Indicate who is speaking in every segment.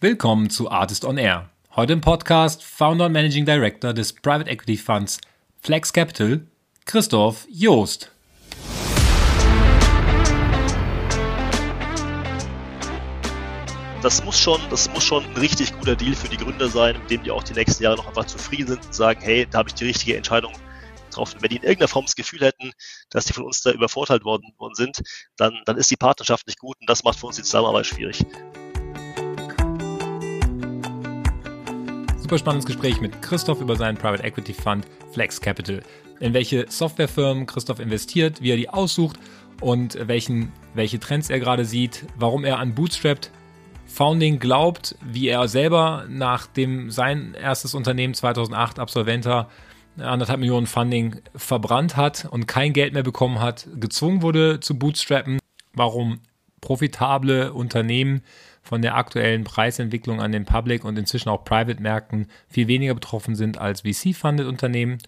Speaker 1: Willkommen zu Artist on Air. Heute im Podcast Founder und Managing Director des Private Equity Funds Flex Capital, Christoph Joost.
Speaker 2: Das muss schon, das muss schon ein richtig guter Deal für die Gründer sein, mit dem die auch die nächsten Jahre noch einfach zufrieden sind und sagen, hey, da habe ich die richtige Entscheidung getroffen. Wenn die in irgendeiner Form das Gefühl hätten, dass die von uns da übervorteilt worden, worden sind, dann, dann ist die Partnerschaft nicht gut und das macht für uns die Zusammenarbeit schwierig.
Speaker 1: Super spannendes Gespräch mit Christoph über seinen Private Equity Fund Flex Capital. In welche Softwarefirmen Christoph investiert, wie er die aussucht und welchen, welche Trends er gerade sieht, warum er an Bootstrapped Founding glaubt, wie er selber nachdem sein erstes Unternehmen 2008 Absolventer anderthalb Millionen Funding verbrannt hat und kein Geld mehr bekommen hat, gezwungen wurde zu bootstrappen, warum profitable Unternehmen von der aktuellen Preisentwicklung an den Public und inzwischen auch Private-Märkten viel weniger betroffen sind als VC-funded Unternehmen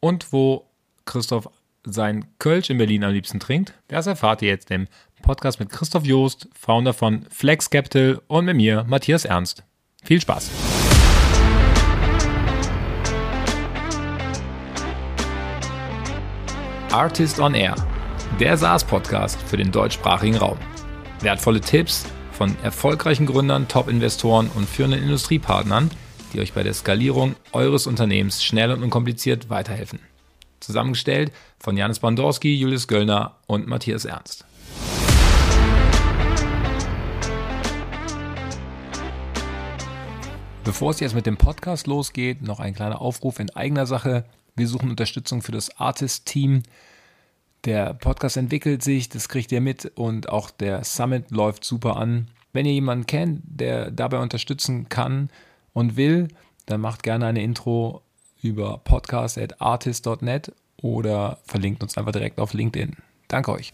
Speaker 1: und wo Christoph sein Kölsch in Berlin am liebsten trinkt, das erfahrt ihr jetzt im Podcast mit Christoph Joost, Founder von Flex Capital und mit mir, Matthias Ernst. Viel Spaß! Artist on Air, der SaaS-Podcast für den deutschsprachigen Raum. Wertvolle Tipps, von erfolgreichen Gründern, Top-Investoren und führenden Industriepartnern, die euch bei der Skalierung eures Unternehmens schnell und unkompliziert weiterhelfen. Zusammengestellt von Janis Bandorski, Julius Göllner und Matthias Ernst. Bevor es jetzt mit dem Podcast losgeht, noch ein kleiner Aufruf in eigener Sache. Wir suchen Unterstützung für das Artist-Team. Der Podcast entwickelt sich, das kriegt ihr mit und auch der Summit läuft super an. Wenn ihr jemanden kennt, der dabei unterstützen kann und will, dann macht gerne eine Intro über podcast.artist.net oder verlinkt uns einfach direkt auf LinkedIn. Danke euch.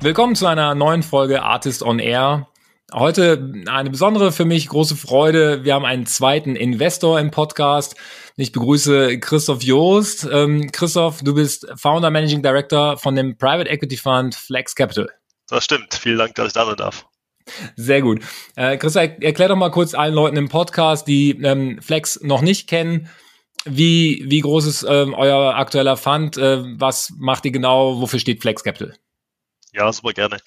Speaker 1: Willkommen zu einer neuen Folge Artist on Air. Heute eine besondere für mich große Freude. Wir haben einen zweiten Investor im Podcast. Ich begrüße Christoph Joost. Ähm, Christoph, du bist Founder Managing Director von dem Private Equity Fund Flex Capital.
Speaker 2: Das stimmt. Vielen Dank, dass ich da sein darf.
Speaker 1: Sehr gut. Äh, Christoph, erklär doch mal kurz allen Leuten im Podcast, die ähm, Flex noch nicht kennen, wie, wie groß ist ähm, euer aktueller Fund? Äh, was macht ihr genau? Wofür steht Flex Capital?
Speaker 2: Ja, super gerne.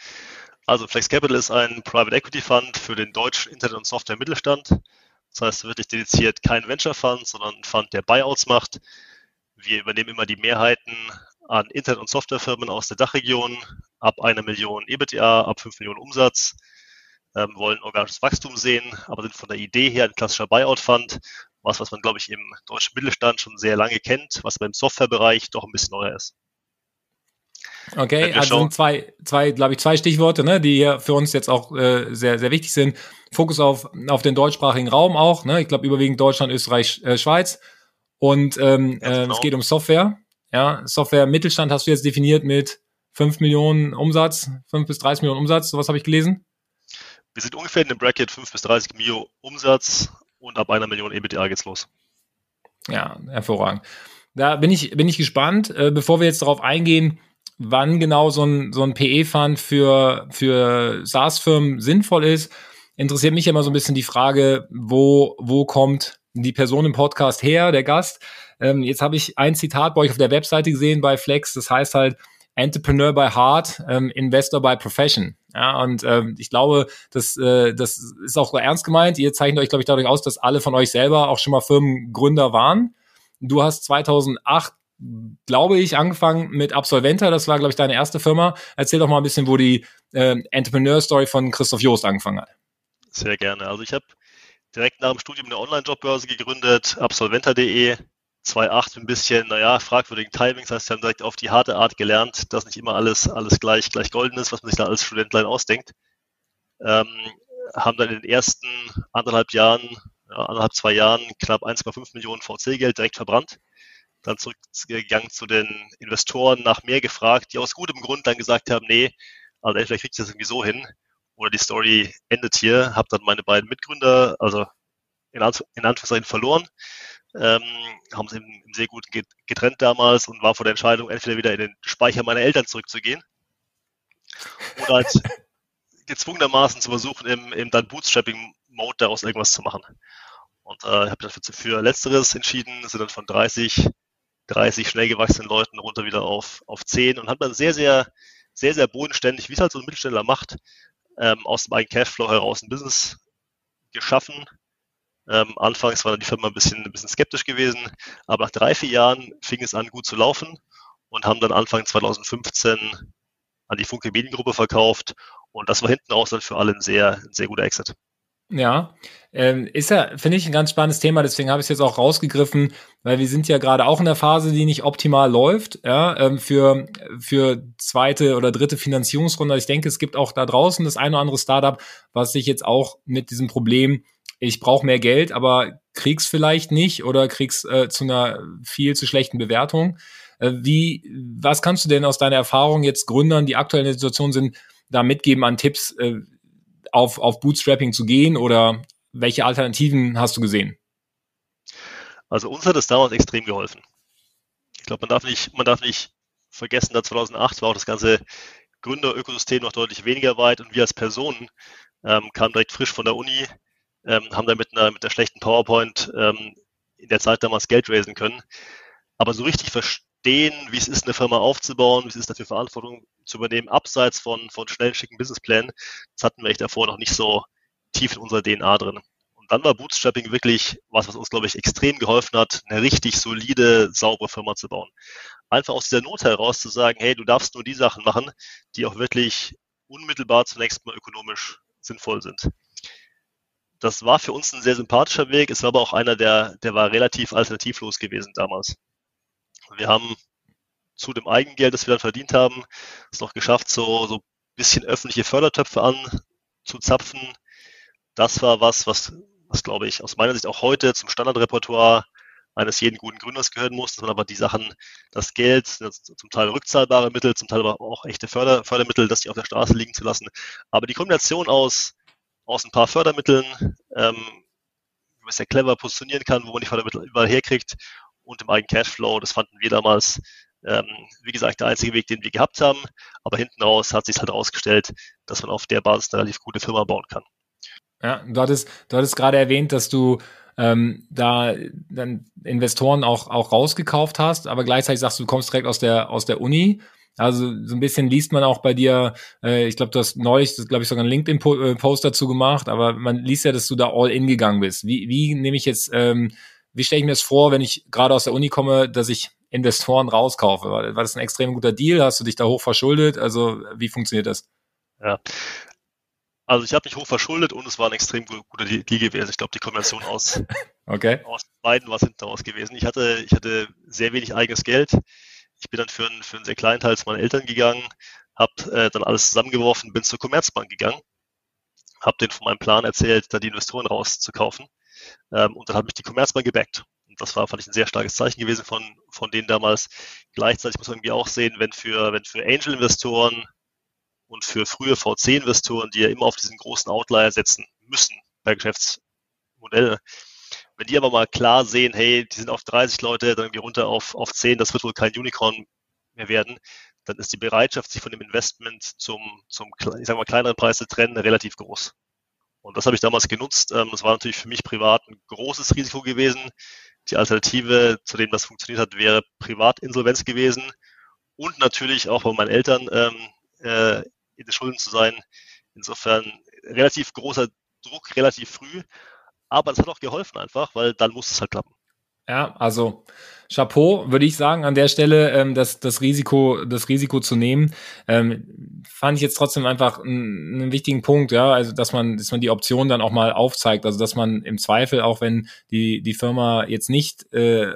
Speaker 2: Also Flex Capital ist ein Private Equity Fund für den deutschen Internet- und Software-Mittelstand. Das heißt wirklich dediziert kein Venture Fund, sondern ein Fund, der Buyouts macht. Wir übernehmen immer die Mehrheiten an Internet- und Softwarefirmen aus der Dachregion ab einer Million EBITDA, ab fünf Millionen Umsatz, ähm, wollen organisches Wachstum sehen, aber sind von der Idee her ein klassischer Buyout-Fund, was, was man, glaube ich, im deutschen Mittelstand schon sehr lange kennt, was beim Softwarebereich doch ein bisschen neuer ist.
Speaker 1: Okay, also sind zwei, zwei, glaube ich, zwei Stichworte, ne, die hier für uns jetzt auch äh, sehr, sehr wichtig sind. Fokus auf, auf den deutschsprachigen Raum auch, ne? Ich glaube überwiegend Deutschland, Österreich, äh, Schweiz. Und ähm, äh, genau. es geht um Software. Ja, Software Mittelstand hast du jetzt definiert mit 5 Millionen Umsatz, 5 bis 30 Millionen Umsatz, sowas habe ich gelesen.
Speaker 2: Wir sind ungefähr in dem Bracket 5 bis 30 Millionen Umsatz und ab einer Million EBITDA geht's los.
Speaker 1: Ja, hervorragend. Da bin ich, bin ich gespannt. Äh, bevor wir jetzt darauf eingehen, wann genau so ein, so ein PE-Fund für, für SaaS-Firmen sinnvoll ist, interessiert mich immer so ein bisschen die Frage, wo, wo kommt die Person im Podcast her, der Gast. Ähm, jetzt habe ich ein Zitat bei euch auf der Webseite gesehen bei Flex, das heißt halt Entrepreneur by Heart, ähm, Investor by Profession. Ja, und ähm, ich glaube, das, äh, das ist auch ernst gemeint. Ihr zeichnet euch, glaube ich, dadurch aus, dass alle von euch selber auch schon mal Firmengründer waren. Du hast 2008 glaube ich, angefangen mit Absolventa. Das war, glaube ich, deine erste Firma. Erzähl doch mal ein bisschen, wo die äh, Entrepreneur-Story von Christoph Joost angefangen hat.
Speaker 2: Sehr gerne. Also ich habe direkt nach dem Studium eine Online-Jobbörse gegründet, absolventa.de. 2.8 ein bisschen, naja, fragwürdigen Timings, heißt, wir haben direkt auf die harte Art gelernt, dass nicht immer alles, alles gleich, gleich golden ist, was man sich da als Studentlein ausdenkt. Ähm, haben dann in den ersten anderthalb Jahren, ja, anderthalb, zwei Jahren knapp 1,5 Millionen VC-Geld direkt verbrannt dann zurückgegangen zu den Investoren, nach mehr gefragt, die aus gutem Grund dann gesagt haben, nee, also entweder kriegt ihr das irgendwie so hin oder die Story endet hier. Habe dann meine beiden Mitgründer, also in, in Anführungszeichen verloren, ähm, haben sie im, sehr gut getrennt damals und war vor der Entscheidung, entweder wieder in den Speicher meiner Eltern zurückzugehen oder halt gezwungenermaßen zu versuchen, im, im dann Bootstrapping-Mode daraus irgendwas zu machen. Und äh, habe dafür für Letzteres entschieden, sind dann von 30, 30 schnell gewachsenen Leuten runter wieder auf, auf 10 und habe dann sehr, sehr, sehr, sehr bodenständig, wie es halt so ein Mittelständler macht, ähm, aus dem eigenen Cashflow heraus ein Business geschaffen. Ähm, anfangs war dann die Firma ein bisschen, ein bisschen skeptisch gewesen, aber nach drei, vier Jahren fing es an, gut zu laufen und haben dann Anfang 2015 an die Funke Mediengruppe verkauft und das war hinten raus dann für alle ein sehr, ein sehr guter Exit.
Speaker 1: Ja, ähm, ist ja, finde ich, ein ganz spannendes Thema, deswegen habe ich es jetzt auch rausgegriffen, weil wir sind ja gerade auch in der Phase, die nicht optimal läuft, ja, ähm, für, für zweite oder dritte Finanzierungsrunde. Ich denke, es gibt auch da draußen das eine oder andere Startup, was sich jetzt auch mit diesem Problem, ich brauche mehr Geld, aber krieg's vielleicht nicht oder krieg's äh, zu einer viel zu schlechten Bewertung. Äh, wie, was kannst du denn aus deiner Erfahrung jetzt Gründern, die aktuell in der Situation sind, da mitgeben an Tipps, äh, auf, auf Bootstrapping zu gehen oder welche Alternativen hast du gesehen?
Speaker 2: Also uns hat es damals extrem geholfen. Ich glaube, man darf nicht, man darf nicht vergessen, da 2008 war auch das ganze Gründerökosystem noch deutlich weniger weit und wir als Personen ähm, kamen direkt frisch von der Uni, ähm, haben dann mit einer, mit einer schlechten PowerPoint ähm, in der Zeit damals Geld raisen können. Aber so richtig verstehen, wie es ist, eine Firma aufzubauen, wie es ist, dafür Verantwortung zu übernehmen, abseits von, von schnellen, schicken Businessplänen. Das hatten wir echt davor noch nicht so tief in unserer DNA drin. Und dann war Bootstrapping wirklich was, was uns, glaube ich, extrem geholfen hat, eine richtig solide, saubere Firma zu bauen. Einfach aus dieser Not heraus zu sagen, hey, du darfst nur die Sachen machen, die auch wirklich unmittelbar zunächst mal ökonomisch sinnvoll sind. Das war für uns ein sehr sympathischer Weg. Es war aber auch einer, der, der war relativ alternativlos gewesen damals. Wir haben zu dem Eigengeld, das wir dann verdient haben, es noch geschafft, so, so bisschen öffentliche Fördertöpfe anzuzapfen. Das war was, was, was glaube ich aus meiner Sicht auch heute zum Standardrepertoire eines jeden guten Gründers gehören muss, dass man aber die Sachen, das Geld, zum Teil rückzahlbare Mittel, zum Teil aber auch echte Förder, Fördermittel, dass die auf der Straße liegen zu lassen. Aber die Kombination aus, aus ein paar Fördermitteln, ähm, wie man es ja clever positionieren kann, wo man die Fördermittel überall herkriegt und im eigenen Cashflow, das fanden wir damals ähm, wie gesagt, der einzige Weg, den wir gehabt haben. Aber hinten raus hat sich halt herausgestellt, dass man auf der Basis eine relativ gute Firma bauen kann.
Speaker 1: Ja, du hattest, du hattest gerade erwähnt, dass du ähm, da dann Investoren auch, auch rausgekauft hast, aber gleichzeitig sagst du, du kommst direkt aus der, aus der Uni. Also so ein bisschen liest man auch bei dir, äh, ich glaube, du hast neulich, glaube ich, sogar einen LinkedIn-Post dazu gemacht, aber man liest ja, dass du da all in gegangen bist. Wie, wie nehme ich jetzt, ähm, wie stelle ich mir das vor, wenn ich gerade aus der Uni komme, dass ich Investoren rauskaufe? War, war das ein extrem guter Deal? Hast du dich da hoch verschuldet? Also wie funktioniert das?
Speaker 2: Ja. Also ich habe mich hoch verschuldet und es war ein extrem guter Deal gewesen. Ich glaube, die Kombination aus, okay. aus beiden war es hinten raus gewesen. Ich hatte, ich hatte sehr wenig eigenes Geld. Ich bin dann für einen, für einen sehr kleinen Teil zu meinen Eltern gegangen, habe äh, dann alles zusammengeworfen, bin zur Commerzbank gegangen, habe denen von meinem Plan erzählt, da die Investoren rauszukaufen. Ähm, und dann hat mich die Commerzbank gebackt. Das war, fand ich, ein sehr starkes Zeichen gewesen von, von denen damals. Gleichzeitig muss man irgendwie auch sehen, wenn für, wenn für Angel-Investoren und für frühe VC-Investoren, die ja immer auf diesen großen Outlier setzen müssen bei Geschäftsmodellen, wenn die aber mal klar sehen, hey, die sind auf 30 Leute, dann irgendwie runter auf, auf 10, das wird wohl kein Unicorn mehr werden, dann ist die Bereitschaft, sich von dem Investment zum, zum ich sag mal, kleineren Preis zu trennen, relativ groß. Und das habe ich damals genutzt. Ähm, das war natürlich für mich privat ein großes Risiko gewesen. Die Alternative, zu dem das funktioniert hat, wäre Privatinsolvenz gewesen und natürlich auch bei meinen Eltern ähm, äh, in den Schulden zu sein. Insofern relativ großer Druck, relativ früh. Aber es hat auch geholfen einfach, weil dann muss es halt klappen.
Speaker 1: Ja, also Chapeau, würde ich sagen, an der Stelle ähm, das, das, Risiko, das Risiko zu nehmen. Ähm, fand ich jetzt trotzdem einfach einen, einen wichtigen Punkt, ja, also dass man, dass man die Option dann auch mal aufzeigt, also dass man im Zweifel, auch wenn die, die Firma jetzt nicht äh,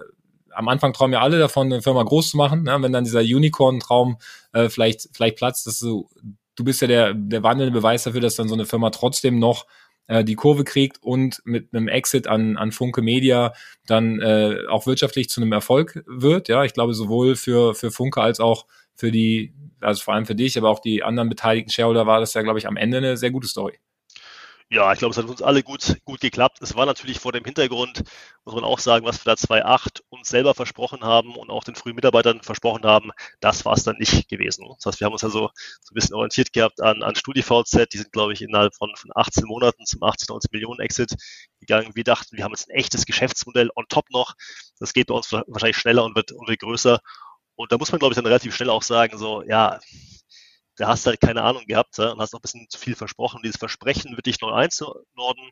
Speaker 1: am Anfang träumen ja alle davon, eine Firma groß zu machen, ne? wenn dann dieser Unicorn-Traum äh, vielleicht, vielleicht platzt, dass du, du bist ja der, der wandelnde Beweis dafür, dass dann so eine Firma trotzdem noch äh, die Kurve kriegt und mit einem Exit an, an Funke Media dann äh, auch wirtschaftlich zu einem Erfolg wird. Ja, ich glaube sowohl für, für Funke als auch für die, also vor allem für dich, aber auch die anderen beteiligten Shareholder war das ja, glaube ich, am Ende eine sehr gute Story.
Speaker 2: Ja, ich glaube, es hat uns alle gut, gut geklappt. Es war natürlich vor dem Hintergrund, muss man auch sagen, was wir da 2.8 uns selber versprochen haben und auch den frühen Mitarbeitern versprochen haben, das war es dann nicht gewesen. Das heißt, wir haben uns also so ein bisschen orientiert gehabt an, an StudiVZ. Die sind, glaube ich, innerhalb von, von 18 Monaten zum 18, 19 Millionen Exit gegangen. Wir dachten, wir haben jetzt ein echtes Geschäftsmodell on top noch. Das geht bei uns wahrscheinlich schneller und wird, und wird größer. Und da muss man, glaube ich, dann relativ schnell auch sagen, so, ja, da hast du halt keine Ahnung gehabt ja, und hast noch ein bisschen zu viel versprochen. Dieses Versprechen wirklich neu einzunorden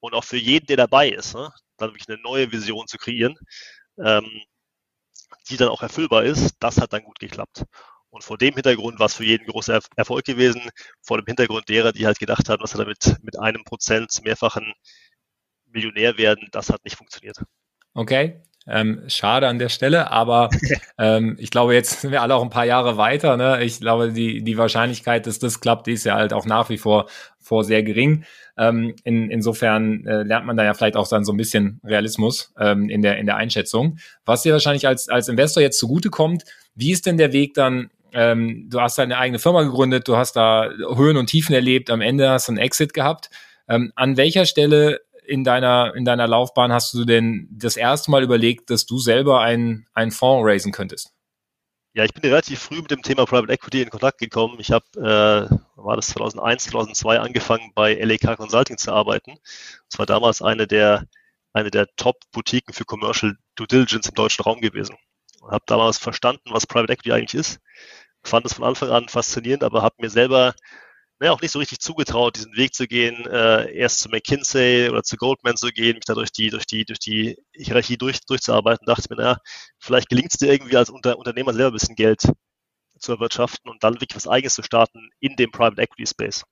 Speaker 2: und auch für jeden, der dabei ist, ja, dann wirklich eine neue Vision zu kreieren, ähm, die dann auch erfüllbar ist, das hat dann gut geklappt. Und vor dem Hintergrund war es für jeden großer er Erfolg gewesen, vor dem Hintergrund derer, die halt gedacht haben, dass sie damit mit einem Prozent mehrfachen Millionär werden, das hat nicht funktioniert.
Speaker 1: Okay, ähm, schade an der Stelle, aber ähm, ich glaube, jetzt sind wir alle auch ein paar Jahre weiter. Ne? Ich glaube, die, die Wahrscheinlichkeit, dass das klappt, die ist ja halt auch nach wie vor, vor sehr gering. Ähm, in, insofern äh, lernt man da ja vielleicht auch dann so ein bisschen Realismus ähm, in, der, in der Einschätzung. Was dir wahrscheinlich als, als Investor jetzt zugutekommt, wie ist denn der Weg dann ähm, du hast deine eigene Firma gegründet, du hast da Höhen und Tiefen erlebt, am Ende hast du einen Exit gehabt. Ähm, an welcher Stelle in deiner, in deiner Laufbahn hast du denn das erste Mal überlegt, dass du selber einen, einen Fonds raisen könntest?
Speaker 2: Ja, ich bin relativ früh mit dem Thema Private Equity in Kontakt gekommen. Ich habe, äh, war das 2001, 2002 angefangen bei LAK Consulting zu arbeiten. Das war damals eine der, eine der Top-Boutiquen für Commercial Due Diligence im deutschen Raum gewesen. Und habe damals verstanden, was Private Equity eigentlich ist. Fand es von Anfang an faszinierend, aber habe mir selber ne, auch nicht so richtig zugetraut, diesen Weg zu gehen, äh, erst zu McKinsey oder zu Goldman zu gehen, mich da durch die, durch die, durch die Hierarchie durch, durchzuarbeiten, dachte mir, naja, vielleicht gelingt es dir irgendwie als Unter Unternehmer selber ein bisschen Geld zu erwirtschaften und dann wirklich was Eigenes zu starten in dem Private Equity Space.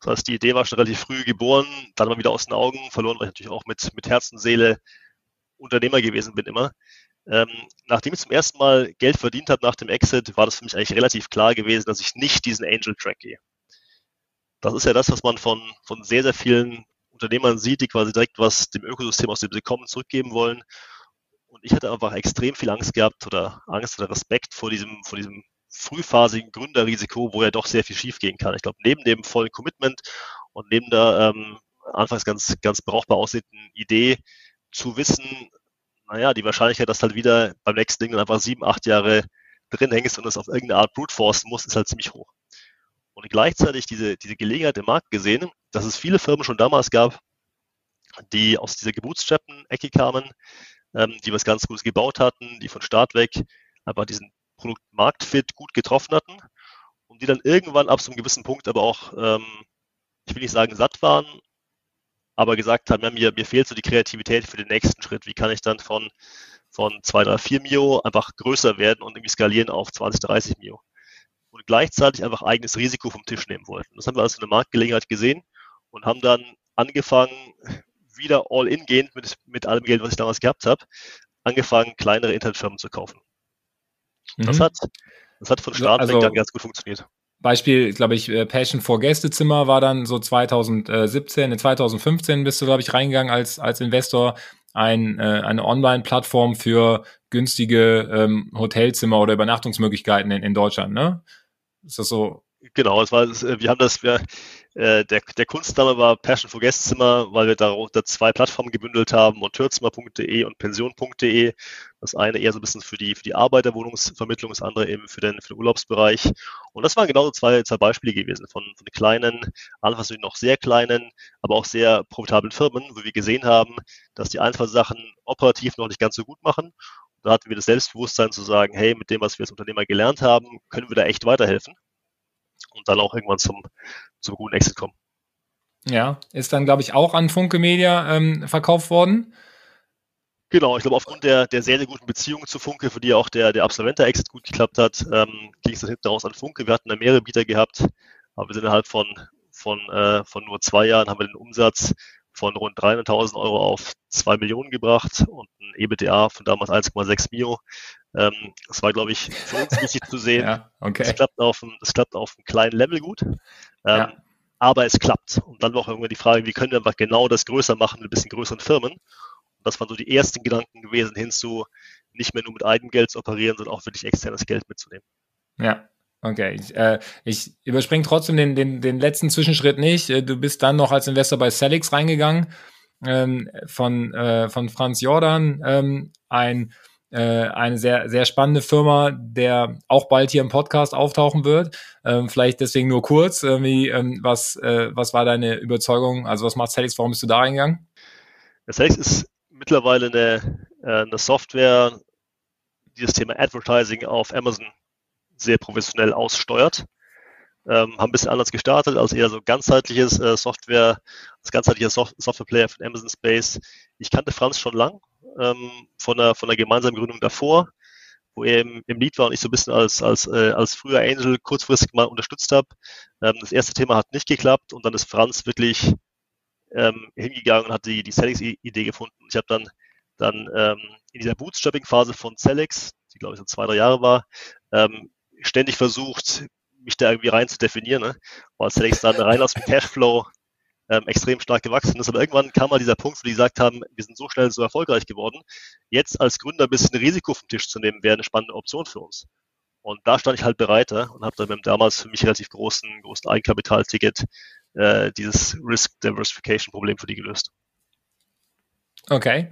Speaker 2: Das heißt, die Idee war schon relativ früh geboren, dann mal wieder aus den Augen verloren, weil ich natürlich auch mit, mit Herz und Seele Unternehmer gewesen bin immer. Ähm, nachdem ich zum ersten Mal Geld verdient habe nach dem Exit, war das für mich eigentlich relativ klar gewesen, dass ich nicht diesen Angel-Track gehe. Das ist ja das, was man von, von sehr, sehr vielen Unternehmern sieht, die quasi direkt was dem Ökosystem, aus dem sie kommen, zurückgeben wollen. Und ich hatte einfach extrem viel Angst gehabt oder Angst oder Respekt vor diesem, vor diesem frühphasigen Gründerrisiko, wo ja doch sehr viel schiefgehen kann. Ich glaube, neben dem vollen Commitment und neben der ähm, anfangs ganz, ganz brauchbar aussehenden Idee zu wissen, naja, die Wahrscheinlichkeit, dass halt wieder beim nächsten Ding dann einfach sieben, acht Jahre drin hängst und es auf irgendeine Art brute forcen muss, ist halt ziemlich hoch. Und gleichzeitig diese, diese Gelegenheit im Markt gesehen, dass es viele Firmen schon damals gab, die aus dieser Gebootstrappen-Ecke kamen, ähm, die was ganz Gutes gebaut hatten, die von Start weg einfach diesen Produktmarktfit gut getroffen hatten und die dann irgendwann ab so einem gewissen Punkt aber auch, ähm, ich will nicht sagen satt waren, aber gesagt haben, ja, mir, mir fehlt so die Kreativität für den nächsten Schritt. Wie kann ich dann von, von 2, 3, 4 Mio einfach größer werden und irgendwie skalieren auf 20, 30 Mio? Und gleichzeitig einfach eigenes Risiko vom Tisch nehmen wollten. Das haben wir als eine Marktgelegenheit gesehen und haben dann angefangen, wieder all in gehend mit, mit allem Geld, was ich damals gehabt habe, angefangen, kleinere Internetfirmen zu kaufen. Mhm. Das, hat, das hat von Start also, weg dann ganz gut funktioniert.
Speaker 1: Beispiel, glaube ich, äh, Passion for Gästezimmer war dann so 2017, in 2015 bist du, glaube ich, reingegangen als, als Investor. Ein, äh, eine Online-Plattform für günstige ähm, Hotelzimmer oder Übernachtungsmöglichkeiten in, in Deutschland, ne? Ist das so?
Speaker 2: Genau, es war, wir haben das, wir, äh, der, der Kunstname war Passion for Guestzimmer, weil wir darunter zwei Plattformen gebündelt haben, monteurzimmer.de und pension.de. Das eine eher so ein bisschen für die, für die Arbeiterwohnungsvermittlung, das andere eben für den, für den Urlaubsbereich. Und das waren genau zwei, zwei Beispiele gewesen von, von kleinen, anfangs noch sehr kleinen, aber auch sehr profitablen Firmen, wo wir gesehen haben, dass die einfachen Sachen operativ noch nicht ganz so gut machen. Da hatten wir das Selbstbewusstsein zu sagen, hey, mit dem, was wir als Unternehmer gelernt haben, können wir da echt weiterhelfen und dann auch irgendwann zum, zum guten Exit kommen.
Speaker 1: Ja, ist dann, glaube ich, auch an Funke Media ähm, verkauft worden.
Speaker 2: Genau, ich glaube, aufgrund der, der sehr, sehr guten Beziehung zu Funke, für die auch der, der Absolventer-Exit gut geklappt hat, ähm, ging es dann hinten raus an Funke. Wir hatten da mehrere Bieter gehabt, aber wir sind innerhalb von, von, äh, von nur zwei Jahren haben wir den Umsatz von rund 300.000 Euro auf 2 Millionen gebracht und ein EBITDA von damals 1,6 Mio. Ähm, das war, glaube ich, für uns wichtig zu sehen. ja, okay. Das klappt auf einem, das klappt auf einem kleinen Level gut. Ähm, ja. Aber es klappt. Und dann war auch irgendwann die Frage, wie können wir einfach genau das größer machen mit ein bisschen größeren Firmen? Und das waren so die ersten Gedanken gewesen, hinzu nicht mehr nur mit Eigengeld zu operieren, sondern auch wirklich externes Geld mitzunehmen.
Speaker 1: Ja, Okay, ich, äh, ich überspringe trotzdem den, den, den letzten Zwischenschritt nicht. Äh, du bist dann noch als Investor bei Celix reingegangen ähm, von, äh, von Franz Jordan, ähm, ein, eine sehr, sehr spannende Firma, der auch bald hier im Podcast auftauchen wird. Ähm, vielleicht deswegen nur kurz, irgendwie, ähm, was, äh, was war deine Überzeugung? Also was macht Celix, warum bist du da reingegangen?
Speaker 2: Celix ist mittlerweile eine, äh, eine Software, die das Thema Advertising auf Amazon sehr professionell aussteuert. Ähm, haben ein bisschen anders gestartet als eher so ganzheitliches äh, Software, als ganzheitlicher Soft Softwareplayer von Amazon Space. Ich kannte Franz schon lang ähm, von, der, von der gemeinsamen Gründung davor, wo er im, im Lead war und ich so ein bisschen als, als, äh, als früher Angel kurzfristig mal unterstützt habe. Ähm, das erste Thema hat nicht geklappt und dann ist Franz wirklich ähm, hingegangen und hat die, die Celix-Idee gefunden. Ich habe dann, dann ähm, in dieser Bootstrapping-Phase von Celix, die glaube ich so zwei, drei Jahre war, ähm, ständig versucht, mich da irgendwie rein zu definieren, ne? weil Celix dann rein aus dem Cashflow ähm, extrem stark gewachsen ist. Aber irgendwann kam mal dieser Punkt, wo die gesagt haben, wir sind so schnell so erfolgreich geworden. Jetzt als Gründer ein bisschen Risiko vom Tisch zu nehmen, wäre eine spannende Option für uns. Und da stand ich halt bereit und habe dann mit dem damals für mich relativ großen, großen Eigenkapitalticket äh, dieses Risk Diversification Problem für die gelöst.
Speaker 1: Okay.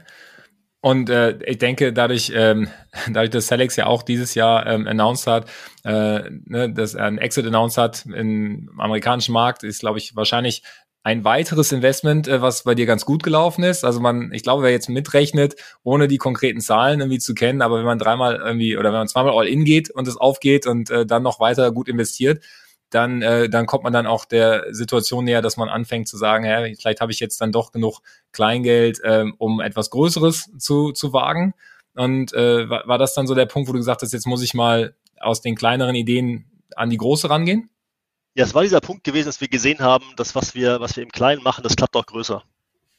Speaker 1: Und äh, ich denke, dadurch, ähm, dadurch, dass Selex ja auch dieses Jahr ähm, announced hat, äh, ne, dass er einen Exit announced hat im amerikanischen Markt, ist, glaube ich, wahrscheinlich ein weiteres Investment, äh, was bei dir ganz gut gelaufen ist. Also man, ich glaube, wer jetzt mitrechnet, ohne die konkreten Zahlen irgendwie zu kennen, aber wenn man dreimal irgendwie oder wenn man zweimal all in geht und es aufgeht und äh, dann noch weiter gut investiert, dann, äh, dann kommt man dann auch der Situation näher, dass man anfängt zu sagen, hä, vielleicht habe ich jetzt dann doch genug Kleingeld, äh, um etwas Größeres zu, zu wagen. Und äh, war, war das dann so der Punkt, wo du gesagt hast, jetzt muss ich mal aus den kleineren Ideen an die große rangehen?
Speaker 2: Ja, es war dieser Punkt gewesen, dass wir gesehen haben, dass was wir, was wir im Kleinen machen, das klappt auch größer.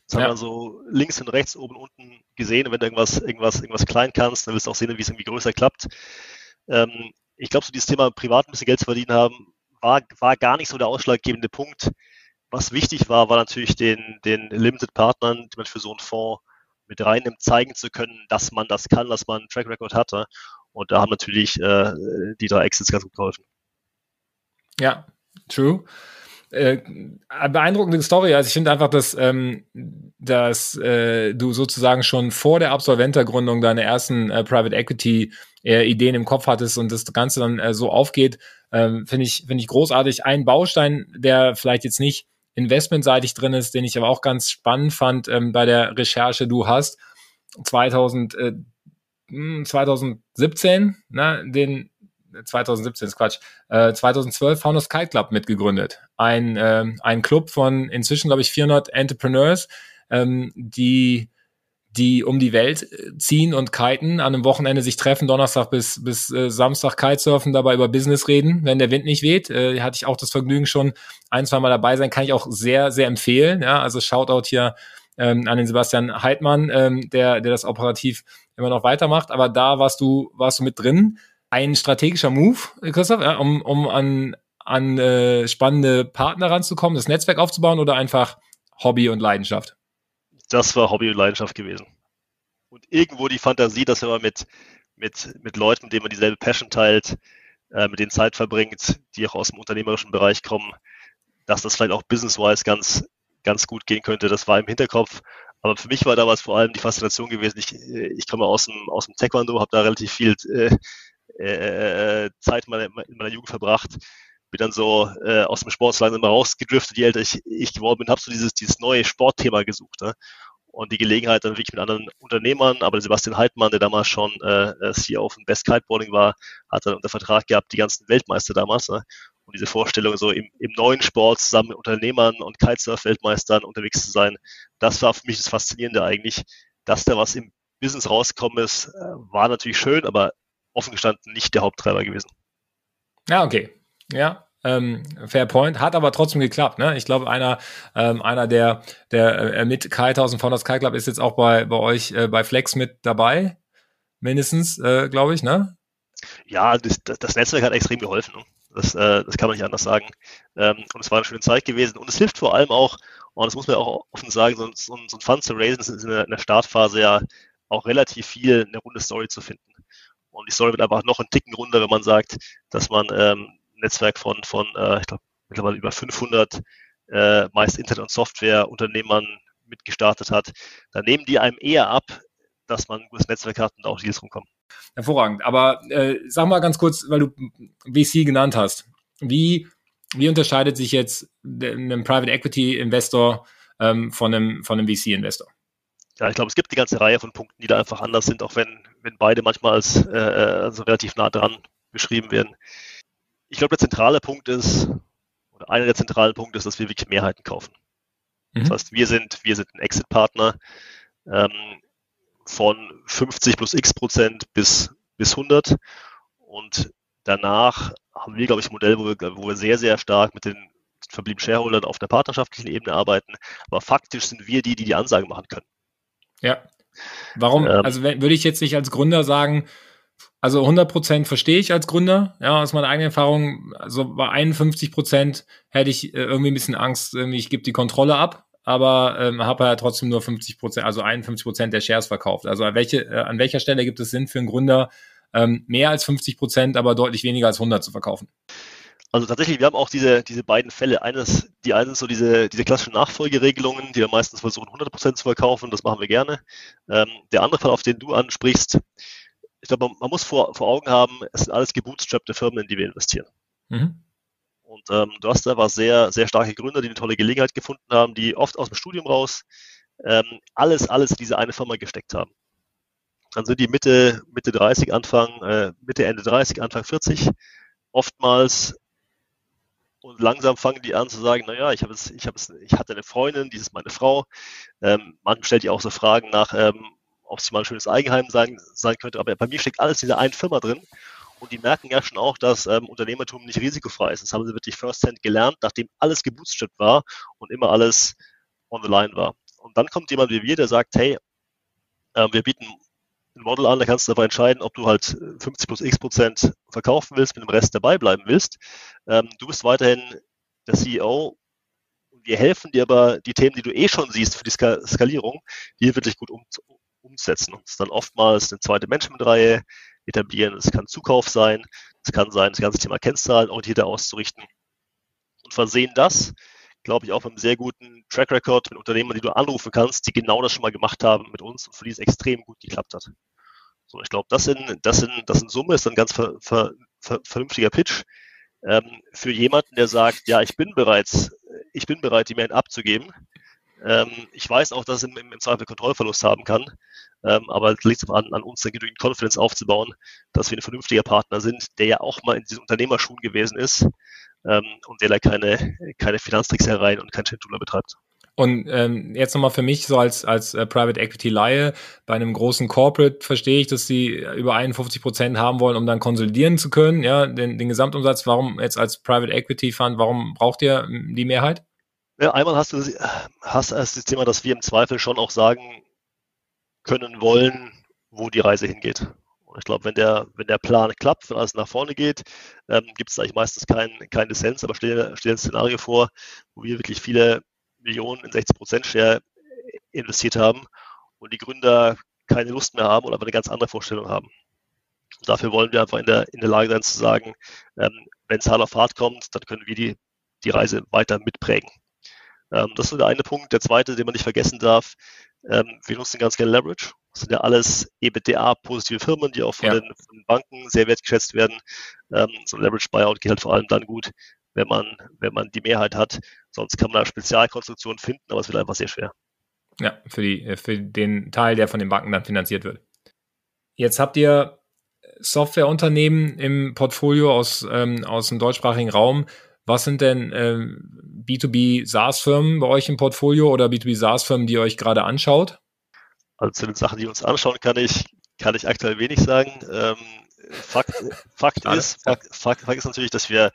Speaker 2: Das ja. haben wir so links und rechts, oben und unten gesehen. Und wenn du irgendwas, irgendwas, irgendwas klein kannst, dann willst du auch sehen, wie es irgendwie größer klappt. Ähm, ich glaube, so dieses Thema privat ein bisschen Geld zu verdienen haben, war, war gar nicht so der ausschlaggebende Punkt. Was wichtig war, war natürlich den, den Limited Partnern, die man für so einen Fonds mit reinnimmt, zeigen zu können, dass man das kann, dass man einen Track Record hatte. Und da haben natürlich äh, die drei Exits ganz gut geholfen.
Speaker 1: Ja, true. Äh, beeindruckende Story. Also ich finde einfach, dass, ähm, dass äh, du sozusagen schon vor der Absolventergründung deine ersten äh, Private Equity äh, Ideen im Kopf hattest und das Ganze dann äh, so aufgeht, ähm, finde ich, finde ich großartig. Ein Baustein, der vielleicht jetzt nicht investmentseitig drin ist, den ich aber auch ganz spannend fand ähm, bei der Recherche, du hast 2000, äh, 2017 hm, ne, den 2017 ist Quatsch, äh, 2012 Founders Kite Club mitgegründet. Ein, äh, ein Club von inzwischen, glaube ich, 400 Entrepreneurs, ähm, die die um die Welt äh, ziehen und kiten, an einem Wochenende sich treffen, Donnerstag bis, bis äh, Samstag Kitesurfen, dabei über Business reden, wenn der Wind nicht weht. Äh, hatte ich auch das Vergnügen schon ein, zwei Mal dabei sein, kann ich auch sehr, sehr empfehlen. Ja, also Shoutout hier ähm, an den Sebastian Heidmann, ähm, der, der das operativ immer noch weitermacht. Aber da warst du, warst du mit drin. Ein strategischer Move, Christoph, ja, um, um an, an äh, spannende Partner ranzukommen, das Netzwerk aufzubauen oder einfach Hobby und Leidenschaft?
Speaker 2: das war Hobby und Leidenschaft gewesen. Und irgendwo die Fantasie, dass wenn man mit, mit, mit Leuten, denen man dieselbe Passion teilt, äh, mit denen Zeit verbringt, die auch aus dem unternehmerischen Bereich kommen, dass das vielleicht auch business-wise ganz, ganz gut gehen könnte. Das war im Hinterkopf. Aber für mich war damals vor allem die Faszination gewesen. Ich, ich komme aus dem, aus dem Taekwondo, habe da relativ viel äh, äh, Zeit in meiner, in meiner Jugend verbracht bin dann so äh, aus dem Sport langsam rausgedriftet, je älter ich, ich geworden bin, habe so dieses, dieses neue Sportthema gesucht. Ne? Und die Gelegenheit dann wirklich mit anderen Unternehmern, aber Sebastian Heidmann, der damals schon äh, CEO von Best Kiteboarding war, hat dann unter Vertrag gehabt, die ganzen Weltmeister damals. Ne? Und diese Vorstellung, so im, im neuen Sport zusammen mit Unternehmern und Kitesurf-Weltmeistern unterwegs zu sein, das war für mich das Faszinierende eigentlich. Dass da was im Business rausgekommen ist, äh, war natürlich schön, aber offen gestanden nicht der Haupttreiber gewesen.
Speaker 1: Ja, okay. Ja, ähm, Fair Point, hat aber trotzdem geklappt. Ne? Ich glaube, einer, ähm, einer der, der äh, mit Kai von das Kai Club ist jetzt auch bei, bei euch äh, bei Flex mit dabei, mindestens, äh, glaube ich, ne?
Speaker 2: Ja, das, das, Netzwerk hat extrem geholfen. Ne? Das, äh, das kann man nicht anders sagen. Ähm, und es war eine schöne Zeit gewesen. Und es hilft vor allem auch, und das muss man auch offen sagen, so, so, so ein Fund zu raisen, ist in der, in der Startphase ja auch relativ viel eine runde Story zu finden. Und die Story wird einfach noch ein Ticken runder, wenn man sagt, dass man ähm, Netzwerk von, von äh, ich glaube, mittlerweile über 500 äh, meist Internet- und Softwareunternehmern mitgestartet hat, dann nehmen die einem eher ab, dass man ein gutes Netzwerk hat und auch Deals rumkommen.
Speaker 1: Hervorragend. Aber äh, sag mal ganz kurz, weil du VC genannt hast. Wie, wie unterscheidet sich jetzt ein Private Equity Investor ähm, von einem, von einem VC Investor?
Speaker 2: Ja, ich glaube, es gibt eine ganze Reihe von Punkten, die da einfach anders sind, auch wenn, wenn beide manchmal als äh, also relativ nah dran beschrieben werden. Ich glaube, der zentrale Punkt ist, oder einer der zentralen Punkte ist, dass wir wirklich Mehrheiten kaufen. Mhm. Das heißt, wir sind, wir sind ein Exit-Partner ähm, von 50 plus x Prozent bis, bis 100 und danach haben wir, glaube ich, ein Modell, wo wir, wo wir sehr, sehr stark mit den verbliebenen Shareholdern auf der partnerschaftlichen Ebene arbeiten. Aber faktisch sind wir die, die die Ansage machen können.
Speaker 1: Ja. Warum? Ähm, also würde ich jetzt nicht als Gründer sagen, also 100 Prozent verstehe ich als Gründer, ja, aus meiner eigenen Erfahrung. Also bei 51 Prozent hätte ich äh, irgendwie ein bisschen Angst, ich gebe die Kontrolle ab, aber ähm, habe ja trotzdem nur 50 Prozent, also 51 Prozent der Shares verkauft. Also an, welche, äh, an welcher Stelle gibt es Sinn für einen Gründer, ähm, mehr als 50 Prozent, aber deutlich weniger als 100 zu verkaufen?
Speaker 2: Also tatsächlich, wir haben auch diese, diese beiden Fälle. Eines, die einen sind so diese, diese klassischen Nachfolgeregelungen, die wir meistens versuchen, 100% zu verkaufen. Das machen wir gerne. Ähm, der andere Fall, auf den du ansprichst, ich glaube, man, man, muss vor, vor Augen haben, es sind alles gebootstrappte Firmen, in die wir investieren. Mhm. Und ähm, du hast da was sehr, sehr starke Gründer, die eine tolle Gelegenheit gefunden haben, die oft aus dem Studium raus ähm, alles, alles in diese eine Firma gesteckt haben. Dann sind die Mitte, Mitte 30, Anfang, äh, Mitte, Ende 30, Anfang 40. Oftmals und langsam fangen die an zu sagen, naja, ich habe es, ich habe es, ich hatte eine Freundin, die ist meine Frau. Ähm, man stellt ja auch so Fragen nach, ähm, ob es mal ein schönes Eigenheim sein, sein könnte. Aber bei mir steckt alles in dieser einen Firma drin. Und die merken ja schon auch, dass ähm, Unternehmertum nicht risikofrei ist. Das haben sie wirklich firsthand gelernt, nachdem alles gebootstrapped war und immer alles on the line war. Und dann kommt jemand wie wir, der sagt, hey, äh, wir bieten ein Model an, da kannst du dabei entscheiden, ob du halt 50 plus x Prozent verkaufen willst, mit dem Rest dabei bleiben willst. Ähm, du bist weiterhin der CEO. Wir helfen dir aber, die Themen, die du eh schon siehst für die Skalierung, hier wirklich gut um, umsetzen. Und dann oftmals eine zweite Managementreihe etablieren. Es kann Zukauf sein, es kann sein, das ganze Thema Kennzahlen orientierter auszurichten. Und versehen das, glaube ich, auch mit einem sehr guten Track Record mit Unternehmern, die du anrufen kannst, die genau das schon mal gemacht haben mit uns und für die es extrem gut geklappt hat. So, ich glaube, das in, das in, das in Summe ist ein ganz ver, ver, ver, vernünftiger Pitch ähm, für jemanden, der sagt, ja, ich bin bereits, ich bin bereit, die Mehrheit abzugeben. Ähm, ich weiß auch, dass es im, im Zweifel Kontrollverlust haben kann, ähm, aber es liegt an, an uns, dann genügend Confidence aufzubauen, dass wir ein vernünftiger Partner sind, der ja auch mal in diesen Unternehmerschuhen gewesen ist ähm, und der da keine, keine Finanztricks herein und kein Schindluder betreibt.
Speaker 1: Und ähm, jetzt nochmal für mich so als, als äh, Private Equity Laie, bei einem großen Corporate verstehe ich, dass sie über 51 Prozent haben wollen, um dann konsolidieren zu können, ja, den, den Gesamtumsatz. Warum jetzt als Private Equity Fund, warum braucht ihr die Mehrheit?
Speaker 2: Ja, einmal hast du hast das Thema, dass wir im Zweifel schon auch sagen können wollen, wo die Reise hingeht. Und ich glaube, wenn der, wenn der Plan klappt, wenn alles nach vorne geht, ähm, gibt es eigentlich meistens keinen kein Dissens, aber stell, stell ein Szenario vor, wo wir wirklich viele Millionen in 60% Share investiert haben und die Gründer keine Lust mehr haben oder aber eine ganz andere Vorstellung haben. Und dafür wollen wir einfach in der, in der Lage sein zu sagen, ähm, wenn es hart auf hart kommt, dann können wir die, die Reise weiter mitprägen. Ähm, das ist der eine Punkt. Der zweite, den man nicht vergessen darf, ähm, wir nutzen ganz gerne Leverage. Das sind ja alles EBITDA-positive Firmen, die auch von, ja. den, von, den, Banken sehr wertgeschätzt werden. Ähm, so ein Leverage-Buyout geht halt vor allem dann gut, wenn man, wenn man die Mehrheit hat. Sonst kann man da Spezialkonstruktionen finden, aber es wird einfach sehr schwer.
Speaker 1: Ja, für, die, für den Teil, der von den Banken dann finanziert wird. Jetzt habt ihr Softwareunternehmen im Portfolio aus, ähm, aus dem deutschsprachigen Raum. Was sind denn ähm, B2B SaaS-Firmen bei euch im Portfolio oder B2B SaaS-Firmen, die ihr euch gerade anschaut?
Speaker 2: Also zu den Sachen, die uns anschauen, kann ich, kann ich aktuell wenig sagen. Ähm, Fakt, Fakt ist, Fakt, Fakt, Fakt, ist natürlich, dass wir,